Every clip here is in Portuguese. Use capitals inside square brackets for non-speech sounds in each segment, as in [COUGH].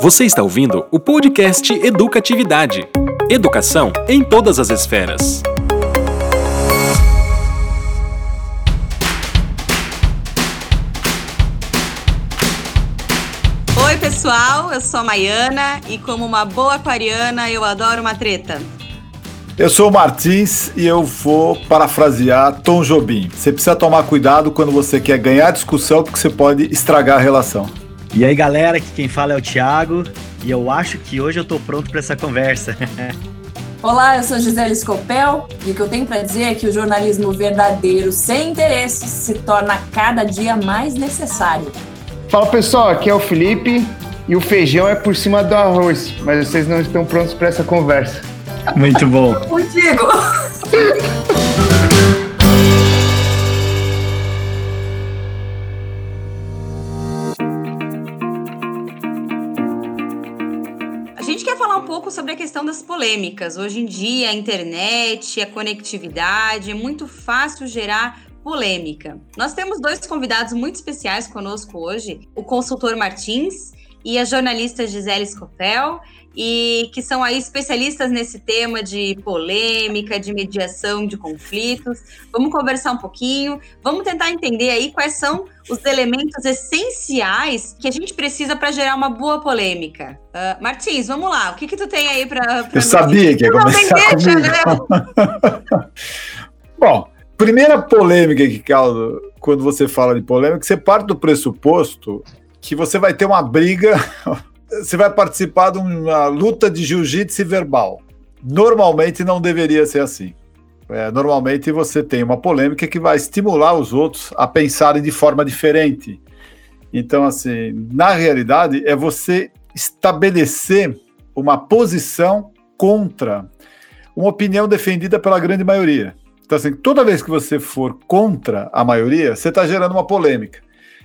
Você está ouvindo o podcast Educatividade. Educação em todas as esferas. Oi, pessoal, eu sou a Maiana e, como uma boa aquariana, eu adoro uma treta. Eu sou o Martins e eu vou parafrasear Tom Jobim. Você precisa tomar cuidado quando você quer ganhar discussão, porque você pode estragar a relação. E aí, galera, aqui quem fala é o Thiago e eu acho que hoje eu tô pronto para essa conversa. [LAUGHS] Olá, eu sou Gisele Scopel e o que eu tenho para dizer é que o jornalismo verdadeiro, sem interesses, se torna cada dia mais necessário. Fala pessoal, aqui é o Felipe e o feijão é por cima do arroz, mas vocês não estão prontos para essa conversa. Muito bom. Contigo. [LAUGHS] sobre a questão das polêmicas. Hoje em dia, a internet, a conectividade, é muito fácil gerar polêmica. Nós temos dois convidados muito especiais conosco hoje: o consultor Martins e a jornalista Gisele Scopel e que são aí especialistas nesse tema de polêmica, de mediação de conflitos. Vamos conversar um pouquinho, vamos tentar entender aí quais são os elementos essenciais que a gente precisa para gerar uma boa polêmica. Uh, Martins, vamos lá, o que que tu tem aí para Eu sabia que ia começar comigo. Né? [LAUGHS] Bom, primeira polêmica que causa quando você fala de polêmica, você parte do pressuposto que você vai ter uma briga você vai participar de uma luta de jiu-jitsu verbal. Normalmente não deveria ser assim. É, normalmente você tem uma polêmica que vai estimular os outros a pensarem de forma diferente. Então, assim, na realidade, é você estabelecer uma posição contra uma opinião defendida pela grande maioria. Então, assim, toda vez que você for contra a maioria, você está gerando uma polêmica.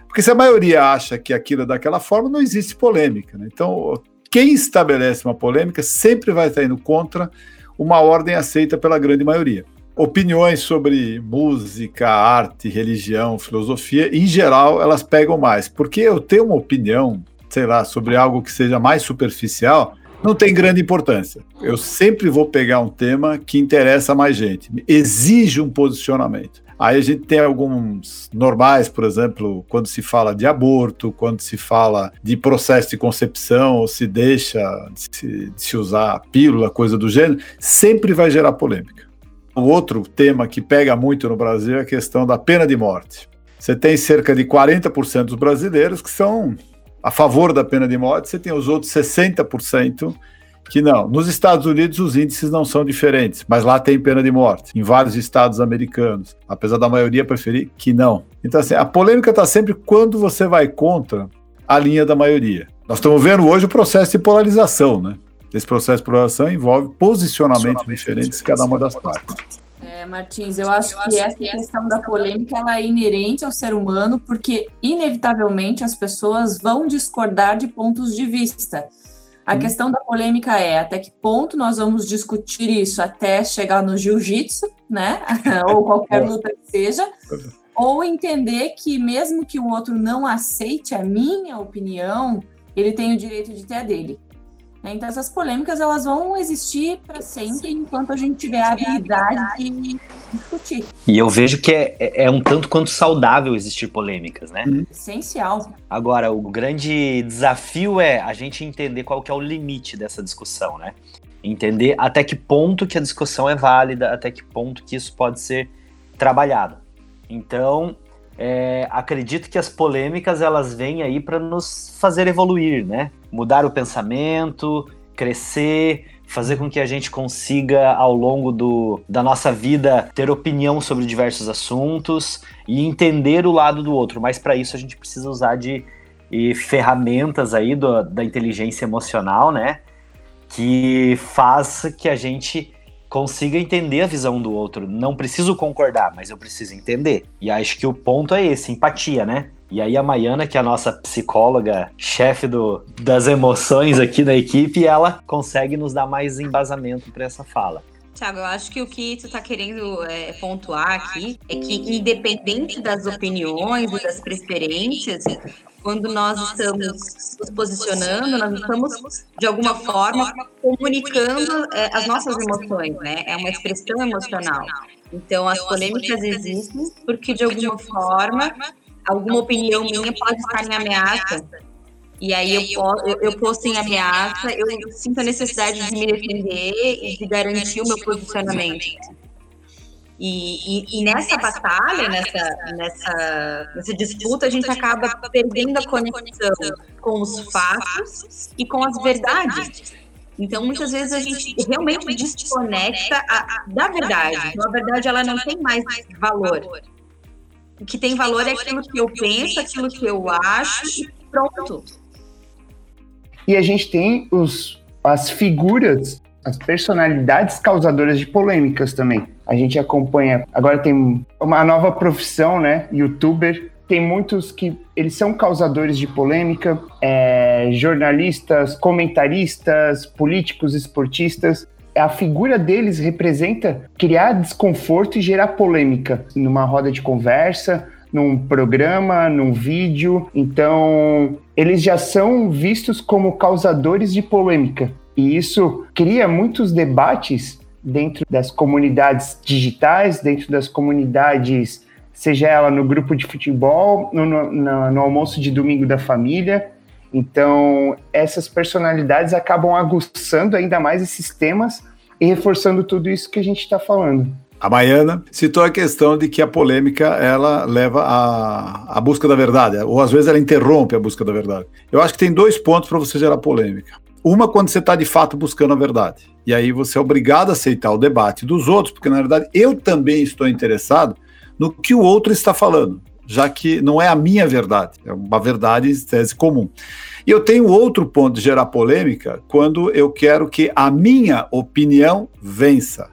Porque se a maioria acha que aquilo é daquela forma, não existe polêmica. Né? Então, quem estabelece uma polêmica sempre vai estar indo contra uma ordem aceita pela grande maioria. Opiniões sobre música, arte, religião, filosofia, em geral, elas pegam mais. Porque eu tenho uma opinião, sei lá, sobre algo que seja mais superficial, não tem grande importância. Eu sempre vou pegar um tema que interessa mais gente, exige um posicionamento. Aí a gente tem alguns normais, por exemplo, quando se fala de aborto, quando se fala de processo de concepção, ou se deixa de se, usar pílula, coisa do gênero, sempre vai gerar polêmica. O outro tema que pega muito no Brasil é a questão da pena de morte. Você tem cerca de 40% dos brasileiros que são a favor da pena de morte, você tem os outros 60% que não. Nos Estados Unidos os índices não são diferentes, mas lá tem pena de morte, em vários estados americanos, apesar da maioria preferir que não. Então, assim, a polêmica está sempre quando você vai contra a linha da maioria. Nós estamos vendo hoje o processo de polarização, né? Esse processo de polarização envolve posicionamentos diferentes de cada uma das partes. É, Martins, eu acho que essa questão da polêmica ela é inerente ao ser humano, porque inevitavelmente as pessoas vão discordar de pontos de vista. A hum. questão da polêmica é até que ponto nós vamos discutir isso até chegar no jiu-jitsu, né? [LAUGHS] ou qualquer luta que seja, ou entender que mesmo que o outro não aceite a minha opinião, ele tem o direito de ter a dele. Né? Então essas polêmicas elas vão existir para sempre enquanto a gente tiver a habilidade de discutir. E eu vejo que é, é, é um tanto quanto saudável existir polêmicas, né? Uhum. Essencial. Agora, o grande desafio é a gente entender qual que é o limite dessa discussão, né? Entender até que ponto que a discussão é válida, até que ponto que isso pode ser trabalhado. Então, é, acredito que as polêmicas elas vêm aí para nos fazer evoluir, né? Mudar o pensamento, crescer, fazer com que a gente consiga, ao longo do, da nossa vida, ter opinião sobre diversos assuntos e entender o lado do outro. Mas para isso a gente precisa usar de ferramentas aí do, da inteligência emocional, né? Que faz que a gente consiga entender a visão do outro. Não preciso concordar, mas eu preciso entender. E acho que o ponto é esse, empatia, né? E aí a Maiana, que é a nossa psicóloga, chefe do, das emoções aqui da equipe, ela consegue nos dar mais embasamento para essa fala. Tiago, eu acho que o que tu está querendo é, pontuar aqui é que, independente das opiniões e das preferências, quando nós estamos nos posicionando, nós estamos, de alguma forma, comunicando é, as nossas emoções, né? É uma expressão emocional. Então, as polêmicas existem porque, de alguma forma, alguma opinião minha pode estar em ameaça. E aí eu, eu, eu posto em ameaça, eu sinto a necessidade de me defender e de garantir o meu posicionamento. E, e, e, nessa batalha, nessa, nessa, nessa disputa, a gente acaba perdendo a conexão com os fatos e com as verdades. Então, muitas vezes a gente realmente desconecta a, da verdade. Então, a verdade ela não tem mais valor. O que tem valor é aquilo que eu penso, aquilo que eu acho, e pronto. E a gente tem os, as figuras, as personalidades causadoras de polêmicas também. A gente acompanha, agora tem uma nova profissão, né? Youtuber. Tem muitos que eles são causadores de polêmica, é, jornalistas, comentaristas, políticos, esportistas a figura deles representa criar desconforto e gerar polêmica numa roda de conversa, num programa, num vídeo. Então, eles já são vistos como causadores de polêmica. E isso cria muitos debates dentro das comunidades digitais, dentro das comunidades, seja ela no grupo de futebol, no, no, no almoço de domingo da família. Então, essas personalidades acabam aguçando ainda mais esses temas e reforçando tudo isso que a gente está falando. A Baiana citou a questão de que a polêmica ela leva à, à busca da verdade, ou às vezes ela interrompe a busca da verdade. Eu acho que tem dois pontos para você gerar polêmica. Uma, quando você está de fato buscando a verdade. E aí você é obrigado a aceitar o debate dos outros, porque na verdade eu também estou interessado no que o outro está falando, já que não é a minha verdade, é uma verdade em tese comum. E eu tenho outro ponto de gerar polêmica quando eu quero que a minha opinião vença.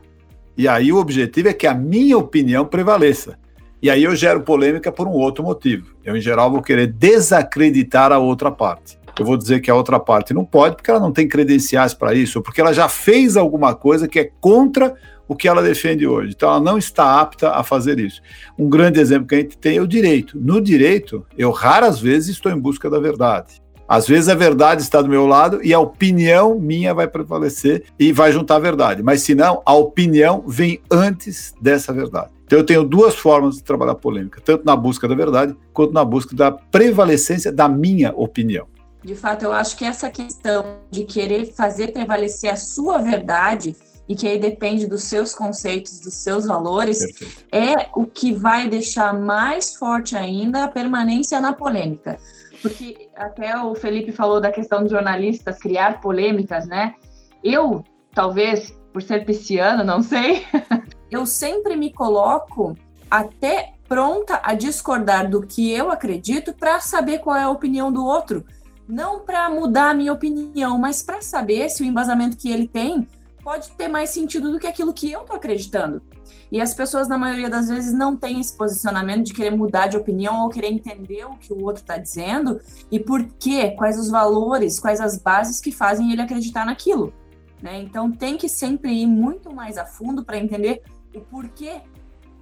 E aí o objetivo é que a minha opinião prevaleça. E aí eu gero polêmica por um outro motivo. Eu, em geral, vou querer desacreditar a outra parte. Eu vou dizer que a outra parte não pode porque ela não tem credenciais para isso, ou porque ela já fez alguma coisa que é contra o que ela defende hoje. Então ela não está apta a fazer isso. Um grande exemplo que a gente tem é o direito. No direito, eu raras vezes estou em busca da verdade. Às vezes a verdade está do meu lado e a opinião minha vai prevalecer e vai juntar a verdade. Mas se não, a opinião vem antes dessa verdade. Então eu tenho duas formas de trabalhar polêmica, tanto na busca da verdade quanto na busca da prevalecência da minha opinião. De fato, eu acho que essa questão de querer fazer prevalecer a sua verdade e que aí depende dos seus conceitos, dos seus valores, Perfeito. é o que vai deixar mais forte ainda a permanência na polêmica. Porque até o Felipe falou da questão dos jornalistas criar polêmicas, né? Eu, talvez, por ser pisciano, não sei, [LAUGHS] eu sempre me coloco até pronta a discordar do que eu acredito para saber qual é a opinião do outro. Não para mudar a minha opinião, mas para saber se o embasamento que ele tem pode ter mais sentido do que aquilo que eu tô acreditando. E as pessoas, na maioria das vezes, não têm esse posicionamento de querer mudar de opinião ou querer entender o que o outro está dizendo e por quê, quais os valores, quais as bases que fazem ele acreditar naquilo. Né? Então, tem que sempre ir muito mais a fundo para entender o porquê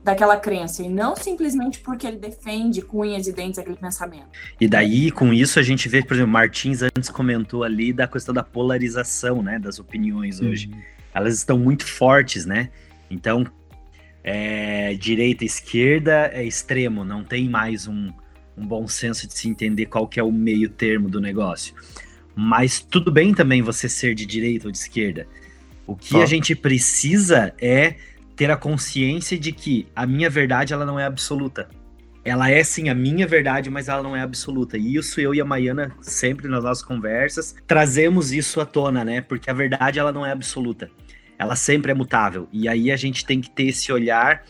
daquela crença e não simplesmente porque ele defende com unhas e dentes aquele pensamento. E daí, com isso, a gente vê, por exemplo, Martins antes comentou ali da questão da polarização, né, das opiniões hoje. Uhum. Elas estão muito fortes, né? Então, é, direita e esquerda é extremo, não tem mais um, um bom senso de se entender qual que é o meio termo do negócio. Mas tudo bem também você ser de direita ou de esquerda. O que a gente precisa é ter a consciência de que a minha verdade ela não é absoluta. Ela é sim a minha verdade, mas ela não é absoluta. E isso eu e a Maiana sempre nas nossas conversas trazemos isso à tona, né? Porque a verdade ela não é absoluta ela sempre é mutável. E aí a gente tem que ter esse olhar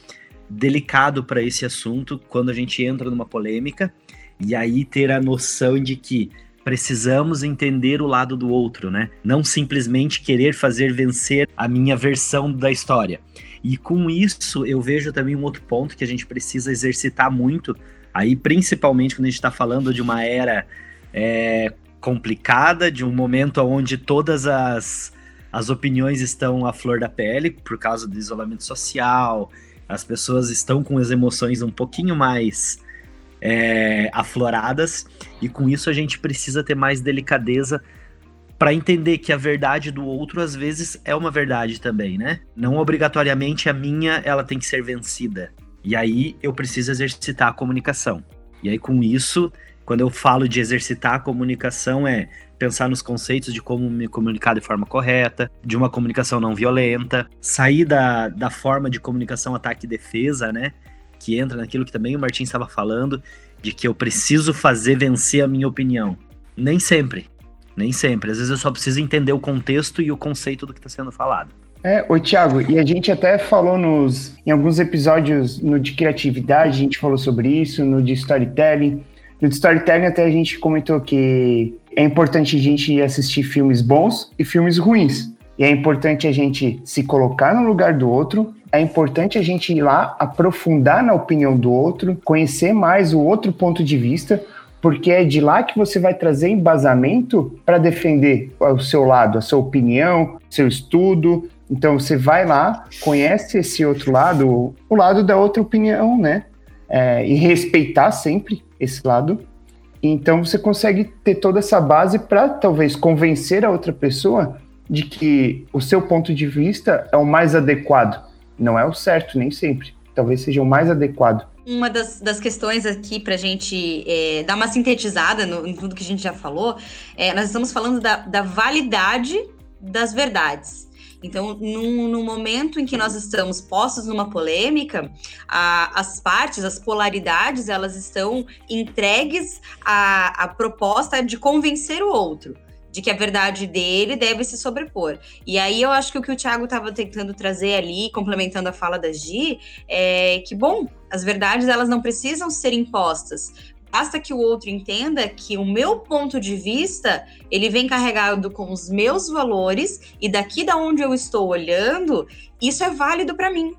delicado para esse assunto quando a gente entra numa polêmica e aí ter a noção de que precisamos entender o lado do outro, né? Não simplesmente querer fazer vencer a minha versão da história. E com isso eu vejo também um outro ponto que a gente precisa exercitar muito, aí principalmente quando a gente está falando de uma era é, complicada, de um momento onde todas as as opiniões estão à flor da pele por causa do isolamento social, as pessoas estão com as emoções um pouquinho mais é, afloradas, e com isso a gente precisa ter mais delicadeza para entender que a verdade do outro às vezes é uma verdade também, né? Não obrigatoriamente a minha ela tem que ser vencida. E aí eu preciso exercitar a comunicação. E aí com isso, quando eu falo de exercitar a comunicação é pensar nos conceitos de como me comunicar de forma correta, de uma comunicação não violenta, sair da, da forma de comunicação ataque e defesa, né? Que entra naquilo que também o Martin estava falando, de que eu preciso fazer vencer a minha opinião. Nem sempre. Nem sempre. Às vezes eu só preciso entender o contexto e o conceito do que está sendo falado. É, ô Thiago, e a gente até falou nos, em alguns episódios no de criatividade, a gente falou sobre isso, no de storytelling. No de storytelling até a gente comentou que é importante a gente assistir filmes bons e filmes ruins. E é importante a gente se colocar no lugar do outro, é importante a gente ir lá aprofundar na opinião do outro, conhecer mais o outro ponto de vista, porque é de lá que você vai trazer embasamento para defender o seu lado, a sua opinião, seu estudo. Então você vai lá, conhece esse outro lado, o lado da outra opinião, né? É, e respeitar sempre esse lado então você consegue ter toda essa base para talvez convencer a outra pessoa de que o seu ponto de vista é o mais adequado. Não é o certo, nem sempre. Talvez seja o mais adequado. Uma das, das questões aqui para a gente é, dar uma sintetizada no, em tudo que a gente já falou, é, nós estamos falando da, da validade das verdades. Então, no, momento em que nós estamos postos numa polêmica, a, as partes, as polaridades, elas estão entregues à, à proposta de convencer o outro de que a verdade dele deve se sobrepor. E aí eu acho que o que o Thiago estava tentando trazer ali, complementando a fala da Gi, é que, bom, as verdades elas não precisam ser impostas, Basta que o outro entenda que o meu ponto de vista, ele vem carregado com os meus valores e daqui da onde eu estou olhando, isso é válido para mim.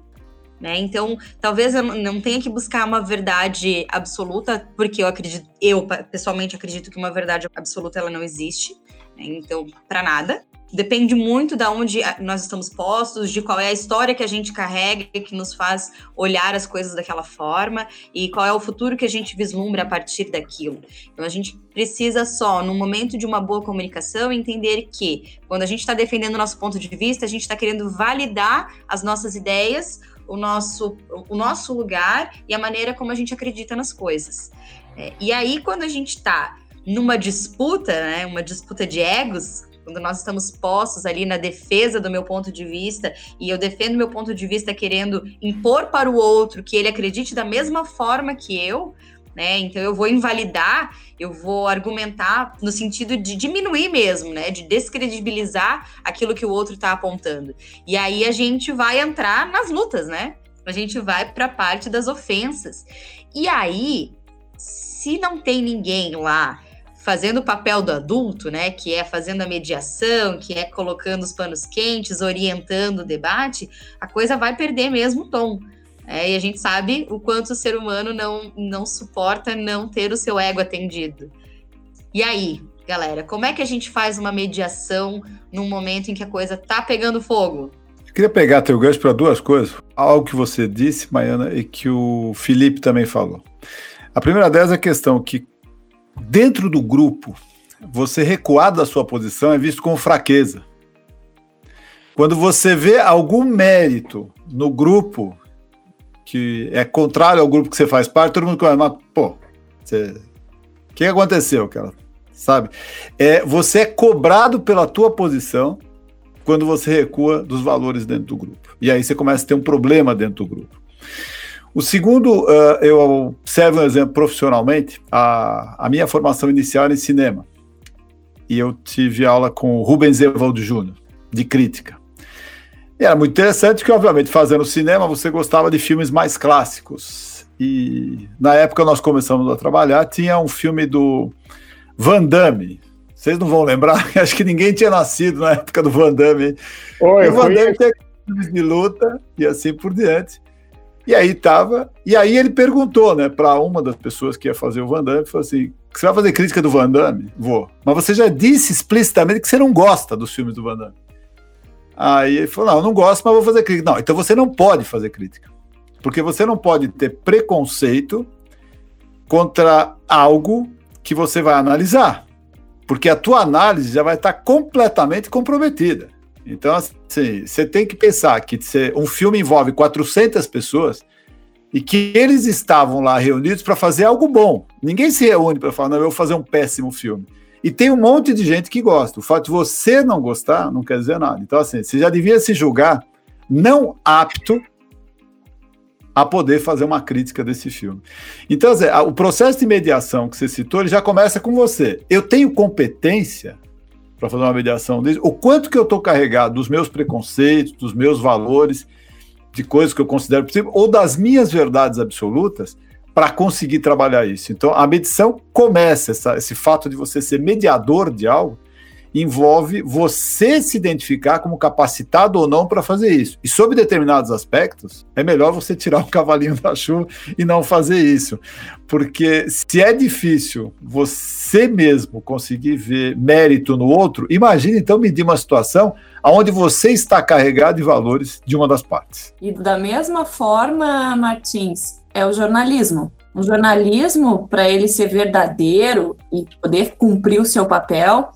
Né? Então, talvez eu não tenha que buscar uma verdade absoluta, porque eu acredito, eu pessoalmente acredito que uma verdade absoluta ela não existe. Então, para nada. Depende muito da onde nós estamos postos, de qual é a história que a gente carrega que nos faz olhar as coisas daquela forma e qual é o futuro que a gente vislumbra a partir daquilo. Então a gente precisa só, no momento de uma boa comunicação, entender que quando a gente está defendendo o nosso ponto de vista, a gente está querendo validar as nossas ideias, o nosso, o nosso lugar e a maneira como a gente acredita nas coisas. É, e aí, quando a gente está numa disputa, né, uma disputa de egos, quando nós estamos postos ali na defesa do meu ponto de vista e eu defendo meu ponto de vista querendo impor para o outro que ele acredite da mesma forma que eu, né? Então eu vou invalidar, eu vou argumentar no sentido de diminuir mesmo, né? De descredibilizar aquilo que o outro está apontando. E aí a gente vai entrar nas lutas, né? A gente vai para a parte das ofensas. E aí, se não tem ninguém lá fazendo o papel do adulto, né, que é fazendo a mediação, que é colocando os panos quentes, orientando o debate, a coisa vai perder mesmo o tom. É, e a gente sabe o quanto o ser humano não, não suporta não ter o seu ego atendido. E aí, galera, como é que a gente faz uma mediação num momento em que a coisa tá pegando fogo? Eu queria pegar teu gancho para duas coisas. Algo que você disse, Maiana, e que o Felipe também falou. A primeira delas é a questão que dentro do grupo, você recuar da sua posição é visto como fraqueza. Quando você vê algum mérito no grupo que é contrário ao grupo que você faz parte, todo mundo fala, mas, pô, você... o que aconteceu, cara? Sabe? É, você é cobrado pela tua posição quando você recua dos valores dentro do grupo. E aí você começa a ter um problema dentro do grupo. O segundo, uh, eu servo um exemplo profissionalmente. A, a minha formação inicial era em cinema. E eu tive aula com o Rubens Evaldo Júnior, de crítica. E era muito interessante que, obviamente, fazendo cinema, você gostava de filmes mais clássicos. E na época nós começamos a trabalhar, tinha um filme do Van Damme. Vocês não vão lembrar, [LAUGHS] acho que ninguém tinha nascido na época do Van Damme. Oi, o Van Damme tinha filmes de luta e assim por diante. E aí tava, e aí ele perguntou, né, para uma das pessoas que ia fazer o Van Damme, falou assim: "Você vai fazer crítica do Van Damme?" Vou. Mas você já disse explicitamente que você não gosta dos filmes do Van Damme. Aí ele falou: não, eu não gosto, mas vou fazer crítica. Não, então você não pode fazer crítica. Porque você não pode ter preconceito contra algo que você vai analisar. Porque a tua análise já vai estar completamente comprometida. Então, assim, você tem que pensar que um filme envolve 400 pessoas e que eles estavam lá reunidos para fazer algo bom. Ninguém se reúne para falar, não, eu vou fazer um péssimo filme. E tem um monte de gente que gosta. O fato de você não gostar não quer dizer nada. Então, assim, você já devia se julgar não apto a poder fazer uma crítica desse filme. Então, o processo de mediação que você citou, ele já começa com você. Eu tenho competência para fazer uma mediação desse? O quanto que eu estou carregado dos meus preconceitos, dos meus valores, de coisas que eu considero possível, ou das minhas verdades absolutas, para conseguir trabalhar isso. Então, a medição começa, essa, esse fato de você ser mediador de algo, envolve você se identificar como capacitado ou não para fazer isso. E sob determinados aspectos, é melhor você tirar o cavalinho da chuva e não fazer isso. Porque se é difícil você mesmo conseguir ver mérito no outro, imagine então medir uma situação onde você está carregado de valores de uma das partes. E da mesma forma, Martins, é o jornalismo. O jornalismo, para ele ser verdadeiro e poder cumprir o seu papel,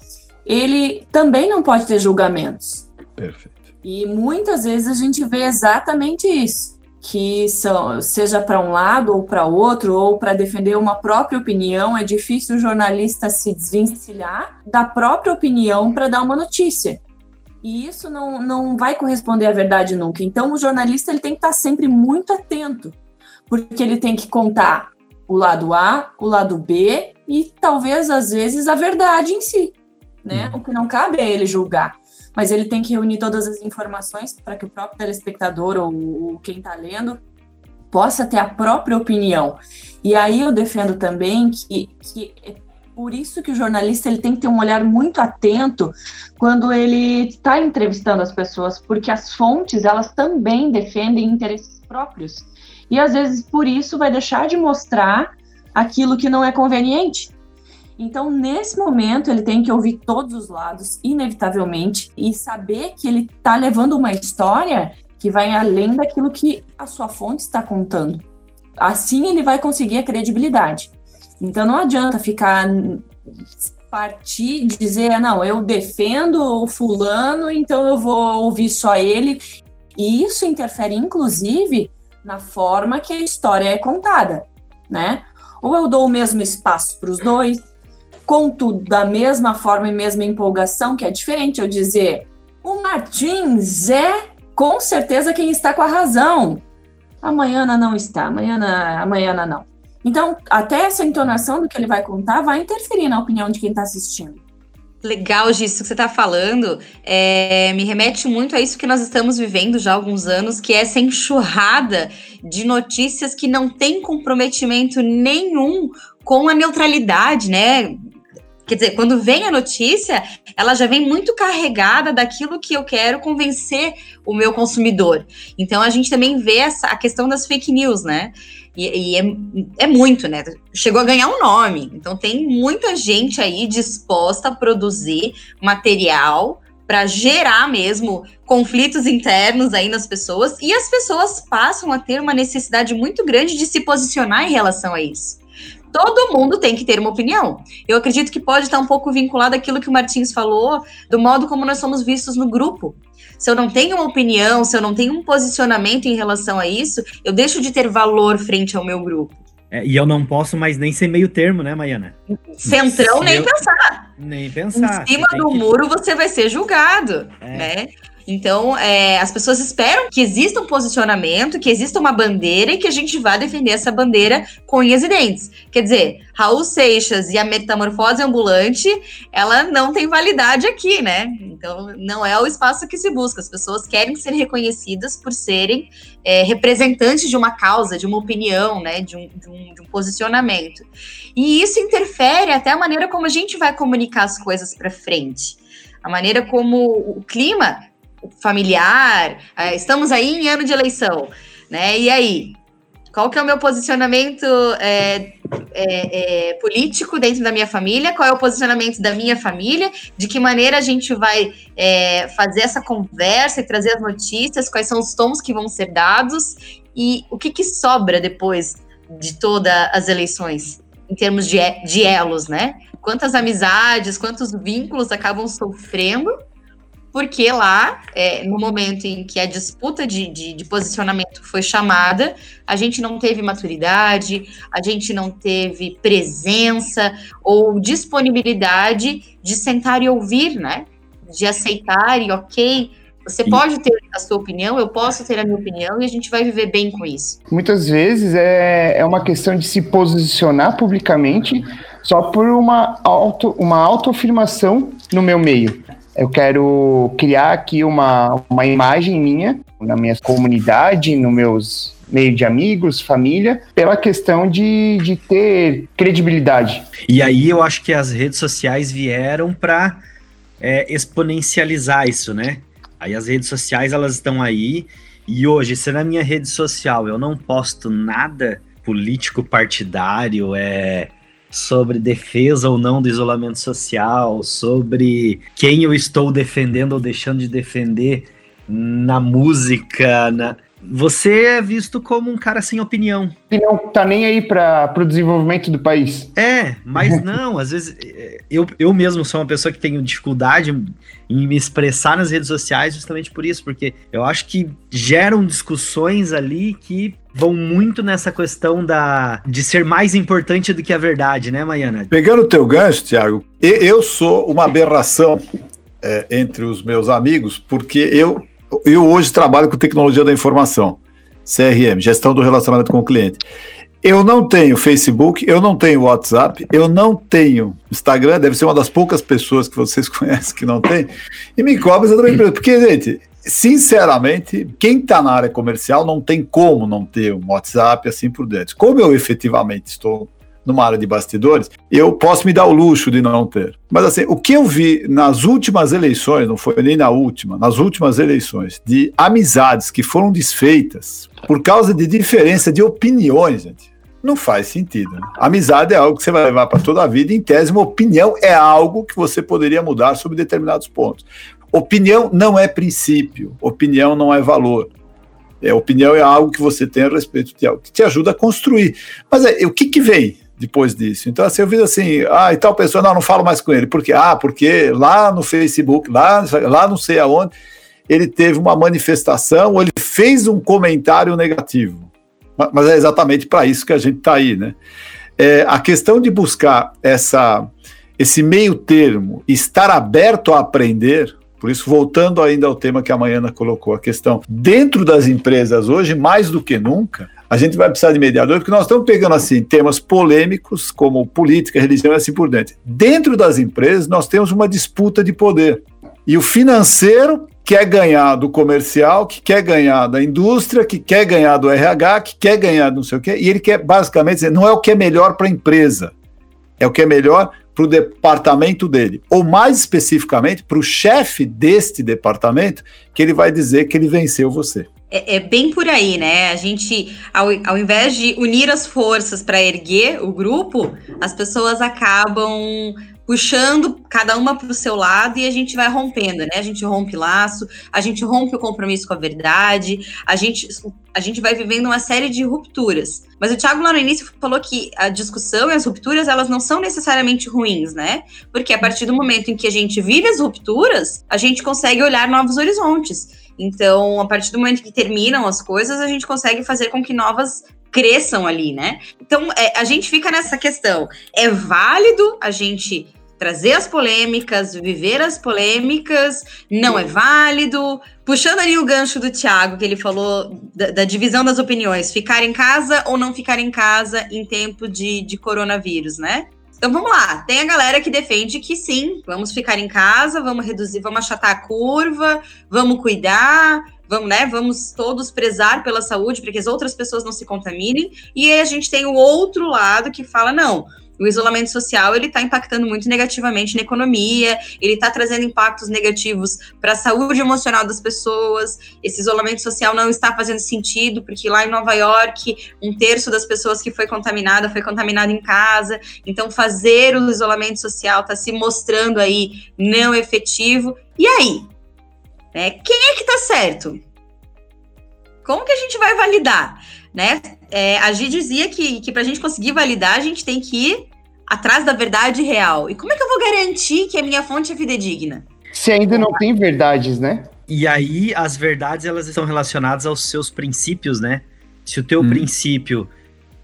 ele também não pode ter julgamentos. Perfeito. E muitas vezes a gente vê exatamente isso, que são, seja para um lado ou para outro, ou para defender uma própria opinião, é difícil o jornalista se desvencilhar da própria opinião para dar uma notícia. E isso não, não vai corresponder à verdade nunca. Então, o jornalista ele tem que estar sempre muito atento porque ele tem que contar o lado A, o lado B e talvez às vezes a verdade em si, né? Uhum. O que não cabe é ele julgar, mas ele tem que reunir todas as informações para que o próprio telespectador ou, ou quem está lendo possa ter a própria opinião. E aí eu defendo também que, que é por isso que o jornalista ele tem que ter um olhar muito atento quando ele está entrevistando as pessoas, porque as fontes elas também defendem interesses próprios e às vezes por isso vai deixar de mostrar aquilo que não é conveniente. Então, nesse momento, ele tem que ouvir todos os lados, inevitavelmente, e saber que ele está levando uma história que vai além daquilo que a sua fonte está contando. Assim, ele vai conseguir a credibilidade. Então, não adianta ficar partir dizer, ah, não, eu defendo o fulano, então eu vou ouvir só ele. E isso interfere, inclusive, na forma que a história é contada, né? Ou eu dou o mesmo espaço para os dois, conto da mesma forma e mesma empolgação, que é diferente eu dizer o Martins é com certeza quem está com a razão. Amanhã não está, amanhã, amanhã não. Então, até essa entonação do que ele vai contar vai interferir na opinião de quem está assistindo. Legal, Gisso, que você está falando é, me remete muito a isso que nós estamos vivendo já há alguns anos, que é essa enxurrada de notícias que não tem comprometimento nenhum com a neutralidade, né? Quer dizer, quando vem a notícia, ela já vem muito carregada daquilo que eu quero convencer o meu consumidor. Então a gente também vê essa, a questão das fake news, né? E, e é, é, muito, né? Chegou a ganhar um nome. Então tem muita gente aí disposta a produzir material para gerar mesmo conflitos internos aí nas pessoas e as pessoas passam a ter uma necessidade muito grande de se posicionar em relação a isso. Todo mundo tem que ter uma opinião. Eu acredito que pode estar um pouco vinculado àquilo que o Martins falou, do modo como nós somos vistos no grupo se eu não tenho uma opinião, se eu não tenho um posicionamento em relação a isso, eu deixo de ter valor frente ao meu grupo. É, e eu não posso mais nem ser meio termo, né, Maiana? Centrão, nem eu... pensar. Nem pensar. Em cima do que... muro você vai ser julgado, é. né? Então, é, as pessoas esperam que exista um posicionamento, que exista uma bandeira e que a gente vá defender essa bandeira com unhas e dentes. Quer dizer, Raul Seixas e a metamorfose ambulante, ela não tem validade aqui, né? Então, não é o espaço que se busca. As pessoas querem ser reconhecidas por serem é, representantes de uma causa, de uma opinião, né? De um, de, um, de um posicionamento. E isso interfere até a maneira como a gente vai comunicar as coisas para frente. A maneira como o clima familiar, é, estamos aí em ano de eleição, né? E aí? Qual que é o meu posicionamento é, é, é, político dentro da minha família? Qual é o posicionamento da minha família? De que maneira a gente vai é, fazer essa conversa e trazer as notícias? Quais são os tons que vão ser dados? E o que, que sobra depois de todas as eleições? Em termos de, de elos, né? Quantas amizades, quantos vínculos acabam sofrendo porque lá, é, no momento em que a disputa de, de, de, posicionamento foi chamada, a gente não teve maturidade, a gente não teve presença ou disponibilidade de sentar e ouvir, né? De aceitar e ok. Você Sim. pode ter a sua opinião, eu posso ter a minha opinião e a gente vai viver bem com isso. Muitas vezes é, é uma questão de se posicionar publicamente só por uma, auto, uma autoafirmação no meu meio. Eu quero criar aqui uma, uma imagem minha, na minha comunidade, no meus meio de amigos, família, pela questão de, de ter credibilidade. E aí eu acho que as redes sociais vieram para é, exponencializar isso, né? Aí as redes sociais elas estão aí e hoje, se na minha rede social eu não posto nada político partidário, é sobre defesa ou não do isolamento social, sobre quem eu estou defendendo ou deixando de defender na música, na... Você é visto como um cara sem opinião. E não tá nem aí para o desenvolvimento do país. É, mas [LAUGHS] não, às vezes eu, eu mesmo sou uma pessoa que tenho dificuldade em me expressar nas redes sociais justamente por isso, porque eu acho que geram discussões ali que vão muito nessa questão da de ser mais importante do que a verdade, né, Maiana? Pegando o teu gancho, Thiago, eu sou uma aberração é, entre os meus amigos, porque eu, eu hoje trabalho com tecnologia da informação, CRM, gestão do relacionamento com o cliente. Eu não tenho Facebook, eu não tenho WhatsApp, eu não tenho Instagram, deve ser uma das poucas pessoas que vocês [LAUGHS] conhecem que não tem, e me cobra exatamente porque, gente, sinceramente, quem está na área comercial não tem como não ter um WhatsApp assim por dentro. Como eu efetivamente estou numa área de bastidores, eu posso me dar o luxo de não ter. Mas assim, o que eu vi nas últimas eleições, não foi nem na última, nas últimas eleições, de amizades que foram desfeitas por causa de diferença de opiniões, gente. Não faz sentido. Né? Amizade é algo que você vai levar para toda a vida. Em tese, uma opinião é algo que você poderia mudar sobre determinados pontos. Opinião não é princípio, opinião não é valor. É, opinião é algo que você tem a respeito de algo que te ajuda a construir. Mas é, o que, que vem depois disso? Então, assim, eu vi assim, ah, e tal pessoa, não, não falo mais com ele. Por quê? Ah, porque lá no Facebook, lá, lá não sei aonde, ele teve uma manifestação, ou ele fez um comentário negativo. Mas é exatamente para isso que a gente está aí, né? É, a questão de buscar essa, esse meio termo, estar aberto a aprender, por isso, voltando ainda ao tema que a Maiana colocou, a questão dentro das empresas hoje, mais do que nunca, a gente vai precisar de mediador, porque nós estamos pegando assim temas polêmicos como política, religião e assim por dentro. Dentro das empresas, nós temos uma disputa de poder. E o financeiro quer ganhar do comercial, que quer ganhar da indústria, que quer ganhar do RH, que quer ganhar do não sei o quê, e ele quer basicamente dizer, não é o que é melhor para a empresa, é o que é melhor para o departamento dele, ou mais especificamente para o chefe deste departamento, que ele vai dizer que ele venceu você. É, é, bem por aí, né? A gente, ao, ao invés de unir as forças para erguer o grupo, as pessoas acabam puxando cada uma para o seu lado e a gente vai rompendo, né? A gente rompe laço, a gente rompe o compromisso com a verdade, a gente, a gente vai vivendo uma série de rupturas. Mas o Thiago lá no início falou que a discussão e as rupturas elas não são necessariamente ruins, né? Porque a partir do momento em que a gente vive as rupturas, a gente consegue olhar novos horizontes. Então, a partir do momento que terminam as coisas, a gente consegue fazer com que novas cresçam ali, né? Então, é, a gente fica nessa questão. É válido a gente trazer as polêmicas, viver as polêmicas, não é válido. Puxando ali o gancho do Thiago, que ele falou da, da, divisão das opiniões, ficar em casa ou não ficar em casa em tempo de, de coronavírus, né? Então vamos lá, tem a galera que defende que sim, vamos ficar em casa, vamos reduzir, vamos achatar a curva, vamos cuidar, vamos, né, vamos todos prezar pela saúde para que as outras pessoas não se contaminem. E aí a gente tem o outro lado que fala, não, o isolamento social ele está impactando muito negativamente na economia, ele está trazendo impactos negativos para a saúde emocional das pessoas. Esse isolamento social não está fazendo sentido, porque lá em Nova York, um terço das pessoas que foi contaminada foi contaminada em casa. Então, fazer o isolamento social está se mostrando aí não efetivo. E aí? É, quem é que está certo? Como que a gente vai validar? Né? É, a Gi dizia que, que para a gente conseguir validar, a gente tem que atrás da verdade real. E como é que eu vou garantir que a minha fonte é fidedigna? Se ainda não tem verdades, né? E aí, as verdades, elas estão relacionadas aos seus princípios, né? Se o teu hum. princípio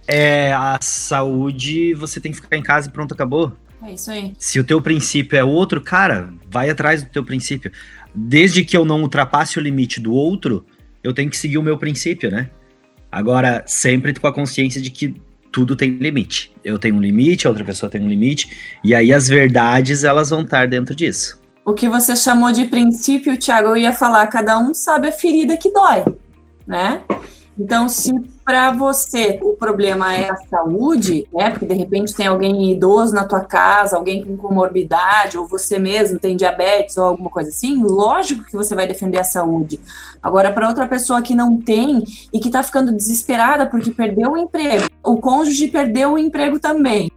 é a saúde, você tem que ficar em casa e pronto, acabou. É isso aí. Se o teu princípio é outro, cara, vai atrás do teu princípio. Desde que eu não ultrapasse o limite do outro, eu tenho que seguir o meu princípio, né? Agora, sempre com a consciência de que tudo tem limite. Eu tenho um limite, a outra pessoa tem um limite, e aí as verdades elas vão estar dentro disso. O que você chamou de princípio, Thiago, eu ia falar, cada um sabe a ferida que dói, né? Então, se para você o problema é a saúde, né? Porque de repente tem alguém idoso na tua casa, alguém com comorbidade, ou você mesmo tem diabetes ou alguma coisa assim, lógico que você vai defender a saúde. Agora, para outra pessoa que não tem e que está ficando desesperada porque perdeu o emprego, o cônjuge perdeu o emprego também.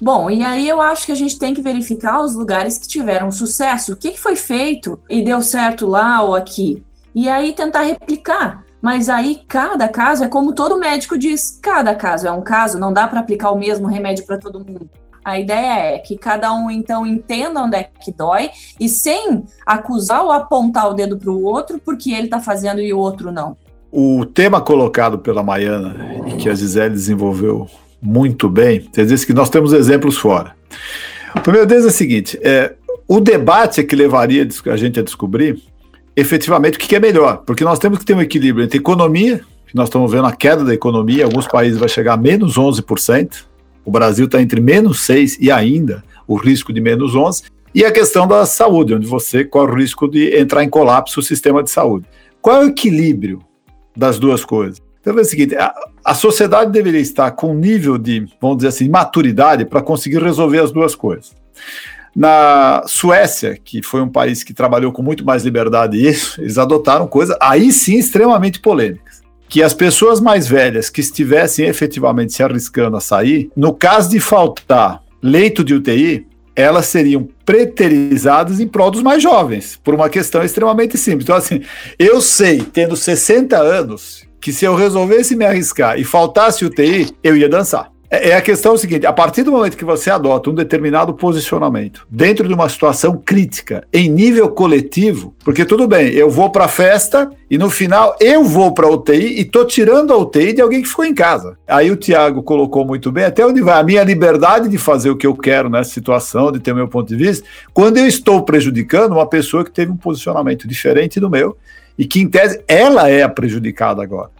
Bom, e aí eu acho que a gente tem que verificar os lugares que tiveram sucesso, o que, que foi feito e deu certo lá ou aqui, e aí tentar replicar. Mas aí cada caso é como todo médico diz, cada caso é um caso, não dá para aplicar o mesmo remédio para todo mundo. A ideia é que cada um então entenda onde é que dói e sem acusar ou apontar o dedo para o outro porque ele está fazendo e o outro não. O tema colocado pela Maiana e que a Gisele desenvolveu muito bem, você disse que nós temos exemplos fora. O primeiro deles é o seguinte: é, o debate é que levaria a gente a descobrir efetivamente o que é melhor, porque nós temos que ter um equilíbrio entre economia, que nós estamos vendo a queda da economia, alguns países vai chegar a menos 11%, o Brasil está entre menos 6% e ainda o risco de menos 11%, e a questão da saúde, onde você corre o risco de entrar em colapso o sistema de saúde. Qual é o equilíbrio das duas coisas? Então é o seguinte, a, a sociedade deveria estar com um nível de, vamos dizer assim, maturidade para conseguir resolver as duas coisas. Na Suécia, que foi um país que trabalhou com muito mais liberdade isso, eles adotaram coisas aí sim extremamente polêmicas. Que as pessoas mais velhas que estivessem efetivamente se arriscando a sair, no caso de faltar leito de UTI, elas seriam preterizadas em prol dos mais jovens, por uma questão extremamente simples. Então, assim, eu sei, tendo 60 anos, que se eu resolvesse me arriscar e faltasse UTI, eu ia dançar. É, é a questão seguinte: a partir do momento que você adota um determinado posicionamento dentro de uma situação crítica, em nível coletivo, porque tudo bem, eu vou para a festa e no final eu vou para a UTI e tô tirando a UTI de alguém que ficou em casa. Aí o Tiago colocou muito bem, até onde vai a minha liberdade de fazer o que eu quero nessa situação, de ter o meu ponto de vista, quando eu estou prejudicando uma pessoa que teve um posicionamento diferente do meu e que, em tese, ela é a prejudicada agora.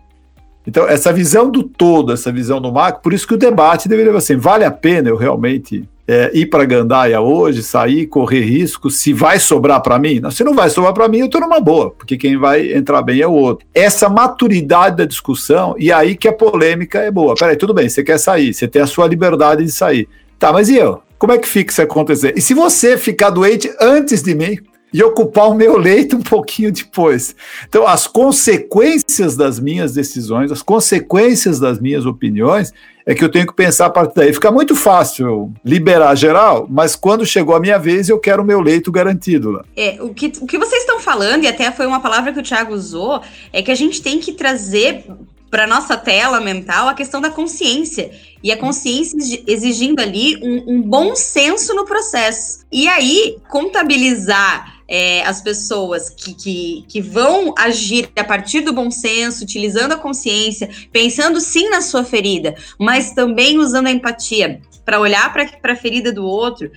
Então, essa visão do todo, essa visão do macro, por isso que o debate deveria ser assim: vale a pena eu realmente é, ir para Gandaia hoje, sair, correr risco, se vai sobrar para mim? Não, se não vai sobrar para mim, eu estou numa boa, porque quem vai entrar bem é o outro. Essa maturidade da discussão, e aí que a polêmica é boa. Peraí, tudo bem, você quer sair, você tem a sua liberdade de sair. Tá, mas e eu? Como é que fica isso acontecer? E se você ficar doente antes de mim? E ocupar o meu leito um pouquinho depois. Então, as consequências das minhas decisões, as consequências das minhas opiniões, é que eu tenho que pensar a partir daí. Fica muito fácil liberar geral, mas quando chegou a minha vez, eu quero o meu leito garantido lá. É, o que, o que vocês estão falando, e até foi uma palavra que o Thiago usou, é que a gente tem que trazer para nossa tela mental a questão da consciência e a consciência exigindo ali um, um bom senso no processo. E aí, contabilizar é, as pessoas que, que, que vão agir a partir do bom senso, utilizando a consciência, pensando sim na sua ferida, mas também usando a empatia para olhar para a ferida do outro,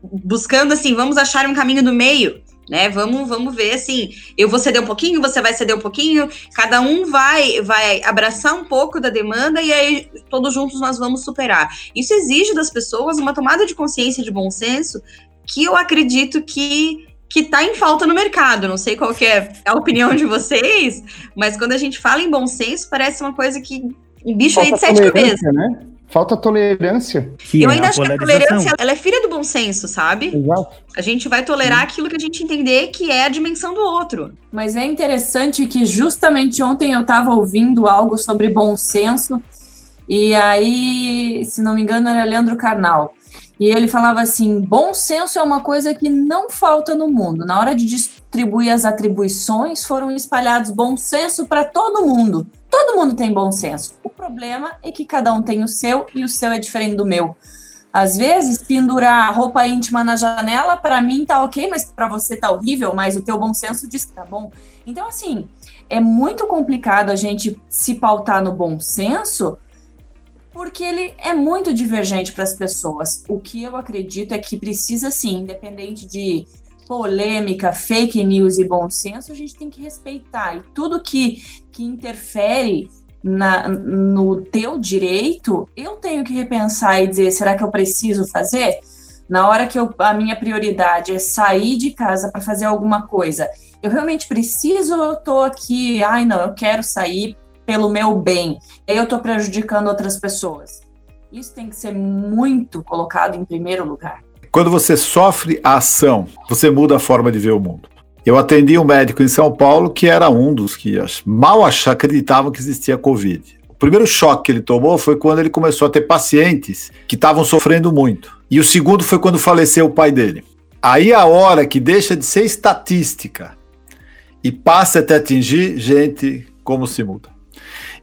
buscando assim, vamos achar um caminho do meio. Né, vamos, vamos ver assim, eu vou ceder um pouquinho, você vai ceder um pouquinho, cada um vai vai abraçar um pouco da demanda e aí todos juntos nós vamos superar. Isso exige das pessoas uma tomada de consciência de bom senso que eu acredito que que está em falta no mercado. Não sei qual é a opinião de vocês, mas quando a gente fala em bom senso, parece uma coisa que um bicho falta aí de sete cabeças. Né? Falta tolerância. Que eu é ainda a acho que a tolerância ela é filha do bom senso, sabe? Exato. A gente vai tolerar aquilo que a gente entender que é a dimensão do outro. Mas é interessante que justamente ontem eu estava ouvindo algo sobre bom senso, e aí, se não me engano, era Leandro Carnal. E ele falava assim: bom senso é uma coisa que não falta no mundo. Na hora de distribuir as atribuições, foram espalhados bom senso para todo mundo. Todo mundo tem bom senso. O problema é que cada um tem o seu e o seu é diferente do meu. Às vezes, pendurar roupa íntima na janela, para mim tá ok, mas para você tá horrível, mas o teu bom senso diz que tá bom. Então, assim, é muito complicado a gente se pautar no bom senso, porque ele é muito divergente para as pessoas. O que eu acredito é que precisa, sim, independente de polêmica, fake news e bom senso, a gente tem que respeitar. E tudo que, que interfere na, no teu direito, eu tenho que repensar e dizer: será que eu preciso fazer? Na hora que eu, a minha prioridade é sair de casa para fazer alguma coisa, eu realmente preciso ou eu estou aqui, ai não, eu quero sair pelo meu bem, eu estou prejudicando outras pessoas. Isso tem que ser muito colocado em primeiro lugar. Quando você sofre a ação, você muda a forma de ver o mundo. Eu atendi um médico em São Paulo que era um dos que mal acreditavam que existia Covid. O primeiro choque que ele tomou foi quando ele começou a ter pacientes que estavam sofrendo muito. E o segundo foi quando faleceu o pai dele. Aí a hora que deixa de ser estatística e passa a te atingir, gente, como se muda.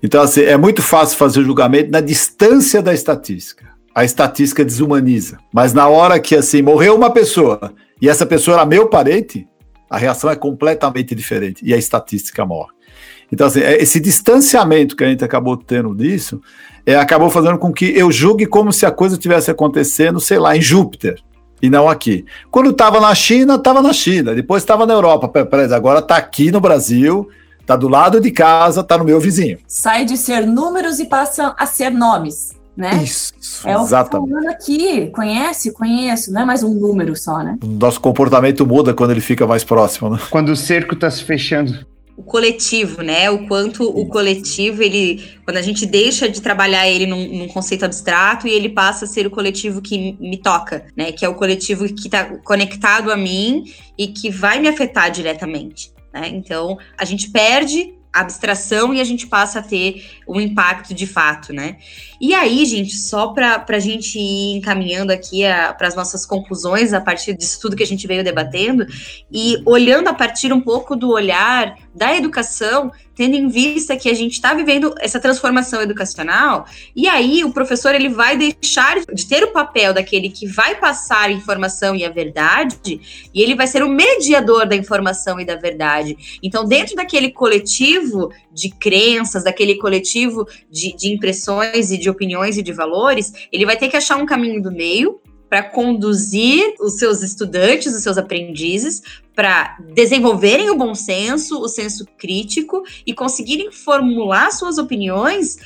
Então, assim, é muito fácil fazer julgamento na distância da estatística. A estatística desumaniza. Mas na hora que, assim, morreu uma pessoa e essa pessoa era meu parente, a reação é completamente diferente e a estatística morre. Então, assim, é- esse distanciamento que a gente acabou tendo disso é, acabou fazendo com que eu julgue como se a coisa estivesse acontecendo, sei lá, em Júpiter e não aqui. Quando estava na China, estava na China, depois estava na Europa. Agora está aqui no Brasil, está do lado de casa, está no meu vizinho. Sai de ser números e passa a ser nomes, né? Isso, É o exatamente. fulano aqui, conhece, conheço, não é mais um número só, né? Nosso comportamento muda quando ele fica mais próximo, né? Quando o cerco está se fechando. o coletivo, né? O quanto o coletivo, ele, quando a gente deixa de trabalhar ele num, num conceito abstrato e ele passa a ser o coletivo que me toca, né? Que é o coletivo que está conectado a mim e que vai me afetar diretamente, né? Então, a gente perde a abstração e a gente passa a ter um impacto de fato, né? E aí, gente, só para a gente ir encaminhando aqui para as nossas conclusões a partir disso tudo que a gente veio debatendo, e olhando a partir um pouco do olhar da educação, tendo em vista que a gente está vivendo essa transformação educacional, e aí o professor ele vai deixar de ter o papel daquele que vai passar a informação e a verdade, e ele vai ser o mediador da informação e da verdade. Então, dentro daquele coletivo de crenças, daquele coletivo de, de impressões e de opiniões e de valores, ele vai ter que achar um caminho do meio para conduzir os seus estudantes, os seus aprendizes, para desenvolverem o bom senso, o senso crítico e conseguirem formular suas opiniões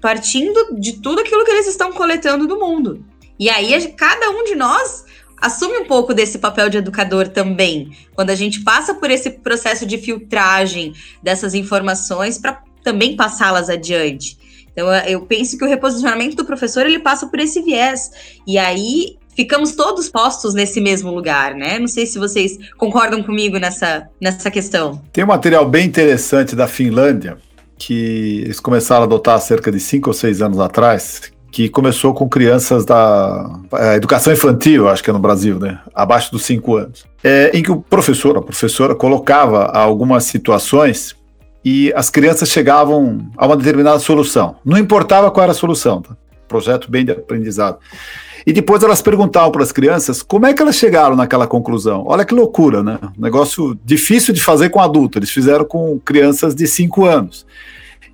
partindo de tudo aquilo que eles estão coletando do mundo. E aí, cada um de nós assume um pouco desse papel de educador também, quando a gente passa por esse processo de filtragem dessas informações para também passá-las adiante. Então, eu- eu penso que o reposicionamento do professor ele passa por esse viés. E aí ficamos todos postos nesse mesmo lugar, né? Não sei se vocês concordam comigo nessa, nessa questão. Tem um material bem interessante da Finlândia, que eles começaram a adotar cerca de cinco ou seis anos atrás, que começou com crianças da é, educação infantil, acho que é no Brasil, né? Abaixo dos cinco anos. É, em que o professor, a professora, colocava algumas situações e as crianças chegavam a uma determinada solução. Não importava qual era a solução, tá? Projeto bem de aprendizado. E depois elas perguntavam para as crianças como é que elas chegaram naquela conclusão. Olha que loucura, né? Um negócio difícil de fazer com adulto. Eles fizeram com crianças de 5 anos.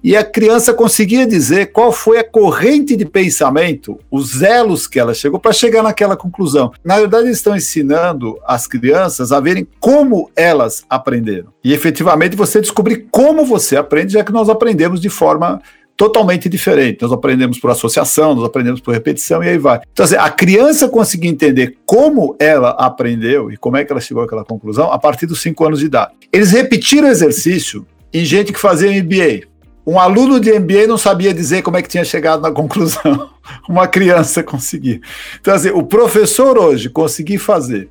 E a criança conseguia dizer qual foi a corrente de pensamento, os elos que ela chegou para chegar naquela conclusão. Na verdade, eles estão ensinando as crianças a verem como elas aprenderam. E efetivamente você descobrir como você aprende, já que nós aprendemos de forma totalmente diferente. Nós aprendemos por associação, nós aprendemos por repetição e aí vai. Então, assim, a criança conseguir entender como ela aprendeu e como é que ela chegou àquela conclusão a partir dos 5 anos de idade. Eles repetiram o exercício em gente que fazia MBA. Um aluno de MBA não sabia dizer como é que tinha chegado na conclusão. [LAUGHS] Uma criança conseguia. Então, assim, o professor hoje conseguir fazer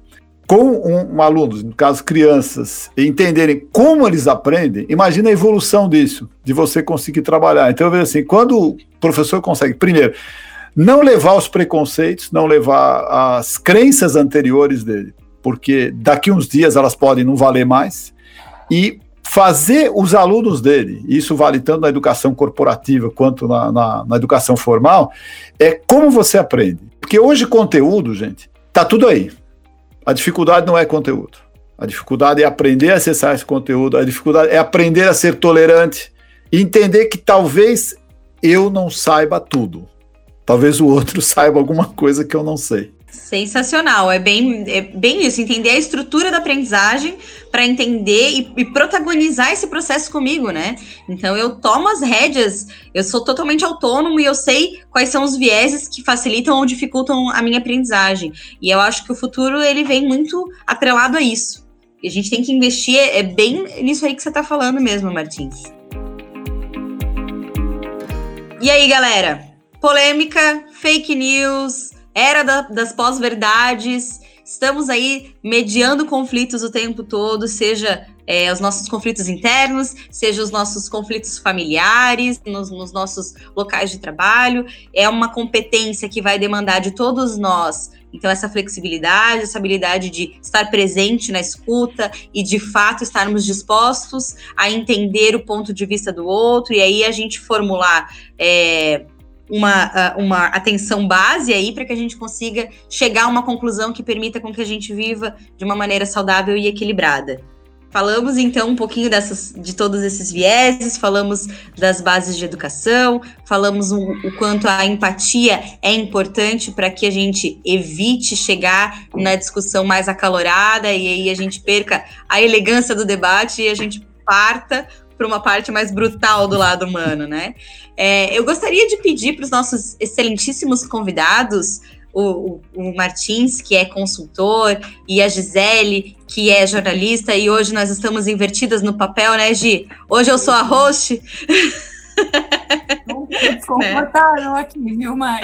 com um, um, aluno, no caso crianças, entenderem como eles aprendem, imagina a evolução disso, de você conseguir trabalhar. Então eu vejo assim, quando o professor consegue, primeiro, não levar os preconceitos, não levar as crenças anteriores dele, porque daqui uns dias elas podem não valer mais, e fazer os alunos dele, isso vale tanto na educação corporativa quanto na, na, na educação formal, é como você aprende. Porque hoje conteúdo, gente, tá tudo aí a dificuldade não é conteúdo. A dificuldade é aprender a acessar esse conteúdo, a dificuldade é aprender a ser tolerante e entender que talvez eu não saiba tudo. Talvez o outro [LAUGHS] saiba alguma coisa que eu não sei. Sensacional, é bem, é bem isso, entender a estrutura da aprendizagem para entender e, e, protagonizar esse processo comigo, né? Então eu tomo as rédeas, eu sou totalmente autônomo e eu sei quais são os vieses que facilitam ou dificultam a minha aprendizagem. E eu acho que o futuro ele vem muito atrelado a isso. E a gente tem que investir é, é bem nisso aí que você está falando mesmo, Martins. E aí, galera? Polêmica, fake news, era da, das pós-verdades. Estamos aí mediando conflitos o tempo todo, seja é, os nossos conflitos internos, seja os nossos conflitos familiares, nos, nos, nossos locais de trabalho. É uma competência que vai demandar de todos nós. Então, essa flexibilidade, essa habilidade de estar presente na escuta e, de fato, estarmos dispostos a entender o ponto de vista do outro, e aí a gente formular. É, uma, uma atenção base aí para que a gente consiga chegar a uma conclusão que permita com que a gente viva de uma maneira saudável e equilibrada. Falamos então um pouquinho dessas, de todos esses vieses, falamos das bases de educação, falamos o quanto a empatia é importante para que a gente evite chegar na discussão mais acalorada e aí a gente perca a elegância do debate e a gente parta para uma parte mais brutal do lado humano, né? É, eu gostaria de pedir para os nossos excelentíssimos convidados, o, o, Martins, que é consultor, e a Gisele, que é jornalista, e hoje nós estamos invertidas no papel, né, Gi? Hoje eu sou a host. Desconfortável né? aqui, viu, Mai?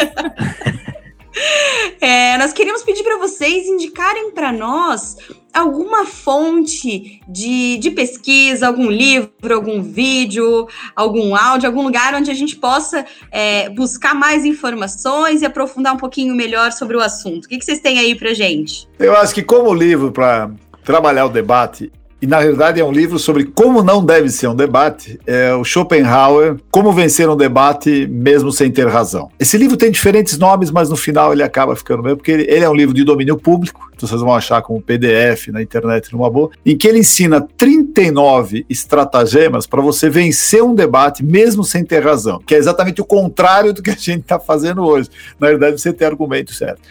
É, nós queríamos pedir para vocês indicarem para nós alguma fonte de, de pesquisa, algum livro, algum vídeo, algum áudio, algum lugar onde a gente possa é, buscar mais informações e aprofundar um pouquinho melhor sobre o assunto. O que, que vocês têm aí para gente? Eu acho que como livro para trabalhar o debate, e na realidade é um livro sobre como não deve ser um debate, é o Schopenhauer, Como Vencer um Debate Mesmo Sem Ter Razão. Esse livro tem diferentes nomes, mas no final ele acaba ficando mesmo, porque ele, ele é um livro de domínio público, então vocês vão achar como PDF na internet numa boa, em que ele ensina 39 estratagemas para você vencer um debate mesmo sem ter razão, que é exatamente o contrário do que a gente está fazendo hoje. Na verdade, você tem argumento certo.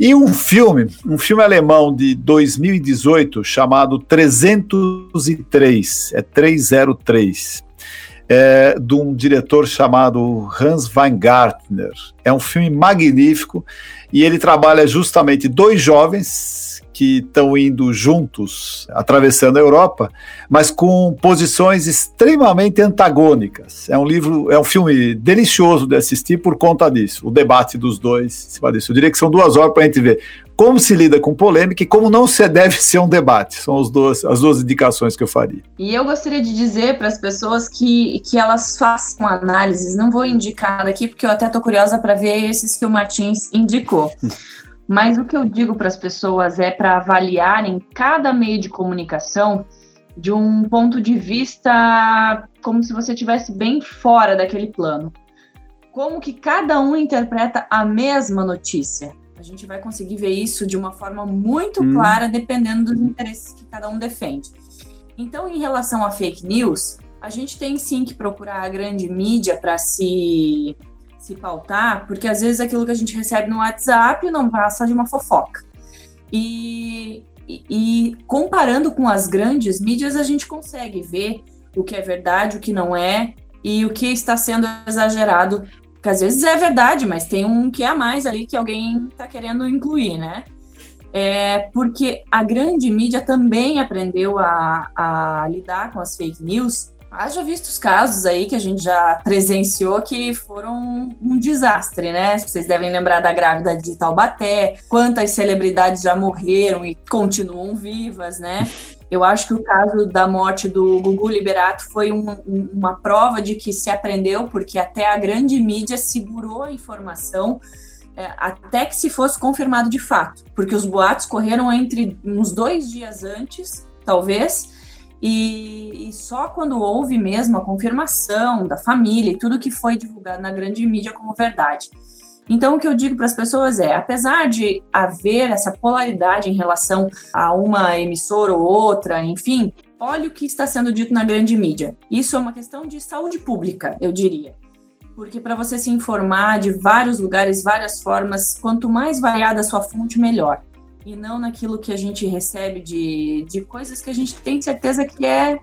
E um filme, um filme alemão de 2018 chamado 303, é 303, é, de um diretor chamado Hans Weingartner. É um filme magnífico e ele trabalha justamente dois jovens que estão indo juntos, atravessando a Europa, mas com posições extremamente antagônicas. É um livro, é um filme delicioso de assistir por conta disso. O debate dos dois. Eu diria que são duas horas para a gente ver como se lida com polêmica e como não se deve ser um debate. São os dois, as duas indicações que eu faria. E eu gostaria de dizer para as pessoas que, que elas façam análises. Não vou indicar aqui, porque eu até estou curiosa para ver esses que o Martins indicou. [LAUGHS] Mas o que eu digo para as pessoas é para avaliarem cada meio de comunicação de um ponto de vista como se você estivesse bem fora daquele plano. Como que cada um interpreta a mesma notícia. A gente vai conseguir ver isso de uma forma muito hum. clara, dependendo dos interesses que cada um defende. Então, em relação a fake news, a gente tem sim que procurar a grande mídia para se se pautar, porque às vezes aquilo que a gente recebe no WhatsApp não passa de uma fofoca. E, e, e, comparando com as grandes mídias, a gente consegue ver o que é verdade, o que não é, e o que está sendo exagerado, que às vezes é verdade, mas tem um que é a mais ali que alguém está querendo incluir, né? É porque a grande mídia também aprendeu a, a lidar com as fake news Haja visto os casos aí que a gente já presenciou que foram um desastre, né? Vocês devem lembrar da grávida de Taubaté, quantas celebridades já morreram e continuam vivas, né? Eu acho que o caso da morte do Gugu Liberato foi um, um, uma prova de que se aprendeu, porque até a grande mídia segurou a informação é, até que se fosse confirmado de fato, porque os boatos correram entre uns dois dias antes, talvez, e, e, só quando houve mesmo a confirmação da família e tudo que foi divulgado na grande mídia como verdade. Então, o que eu digo para as pessoas é: apesar de haver essa polaridade em relação a uma emissora ou outra, enfim, olha o que está sendo dito na grande mídia. Isso é uma questão de saúde pública, eu diria porque para você se informar de vários lugares, várias formas, quanto mais variada a sua fonte, melhor. E não naquilo que a gente recebe de, de coisas que a gente tem certeza que é.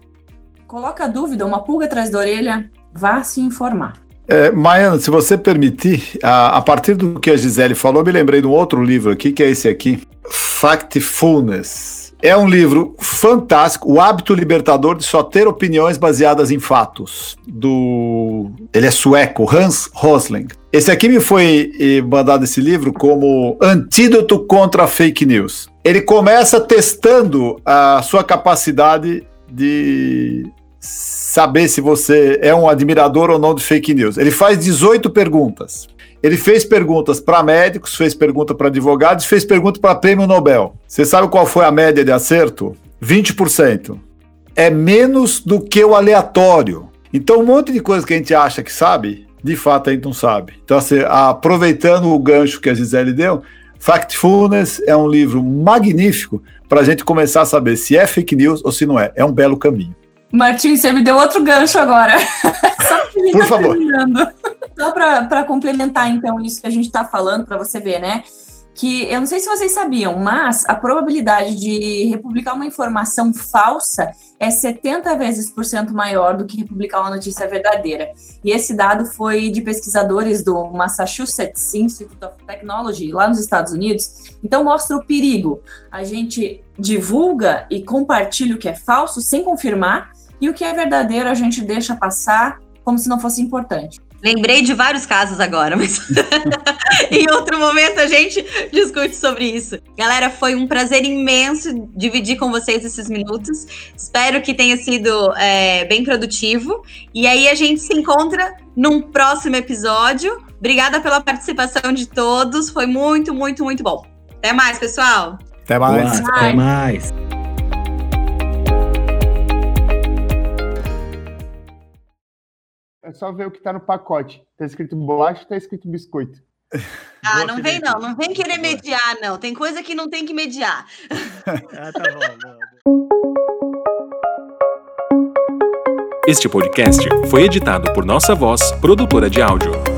Coloca dúvida, uma pulga atrás da orelha, vá se informar. É, Maiana, se você permitir, a, a, partir do que a Gisele falou, me lembrei de um outro livro aqui, que é esse aqui, Factfulness é um livro fantástico, O Hábito Libertador de Só Ter Opiniões Baseadas em Fatos, do. Ele é sueco, Hans Rosling. Esse aqui me foi eh, mandado esse livro como antídoto contra fake news. Ele começa testando a sua capacidade de saber se você é um admirador ou não de fake news. Ele faz 18 perguntas. Ele fez perguntas para médicos, fez pergunta para advogados, fez pergunta para prêmio Nobel. Você sabe qual foi a média de acerto? 20%. É menos do que o aleatório. Então, um monte de coisa que a gente acha que sabe, de fato a gente não sabe. Então, assim, aproveitando o gancho que a Gisele deu, Factfulness é um livro magnífico para a gente começar a saber se é fake news ou se não é. É um belo caminho. Martim, você me deu outro gancho agora. [LAUGHS] Só Por tá favor. Terminando. Só para complementar, então, isso que a gente está falando, para você ver, né? Que eu não sei se vocês sabiam, mas a probabilidade de republicar uma informação falsa é 70 vezes por cento maior do que republicar uma notícia verdadeira. E esse dado foi de pesquisadores do Massachusetts Institute of Technology, lá nos Estados Unidos. Então, mostra o perigo. A gente divulga e compartilha o que é falso sem confirmar, e o que é verdadeiro a gente deixa passar como se não fosse importante. Lembrei de vários casos agora, mas [LAUGHS] em outro momento a gente discute sobre isso. Galera, foi um prazer imenso dividir com vocês esses minutos. Espero que tenha sido é, bem produtivo. E aí a gente se encontra num próximo episódio. Obrigada pela participação de todos. Foi muito, muito, muito bom. Até mais, pessoal. Até mais. Boa, até mais. É só ver o que tá no pacote. Tá escrito bolacha, tá escrito biscoito. Ah, Boa, não vem não, não vem querer mediar, não. Tem coisa que não tem que mediar. [LAUGHS] ah, tá bom. Este podcast foi editado por Nossa Voz, produtora de áudio.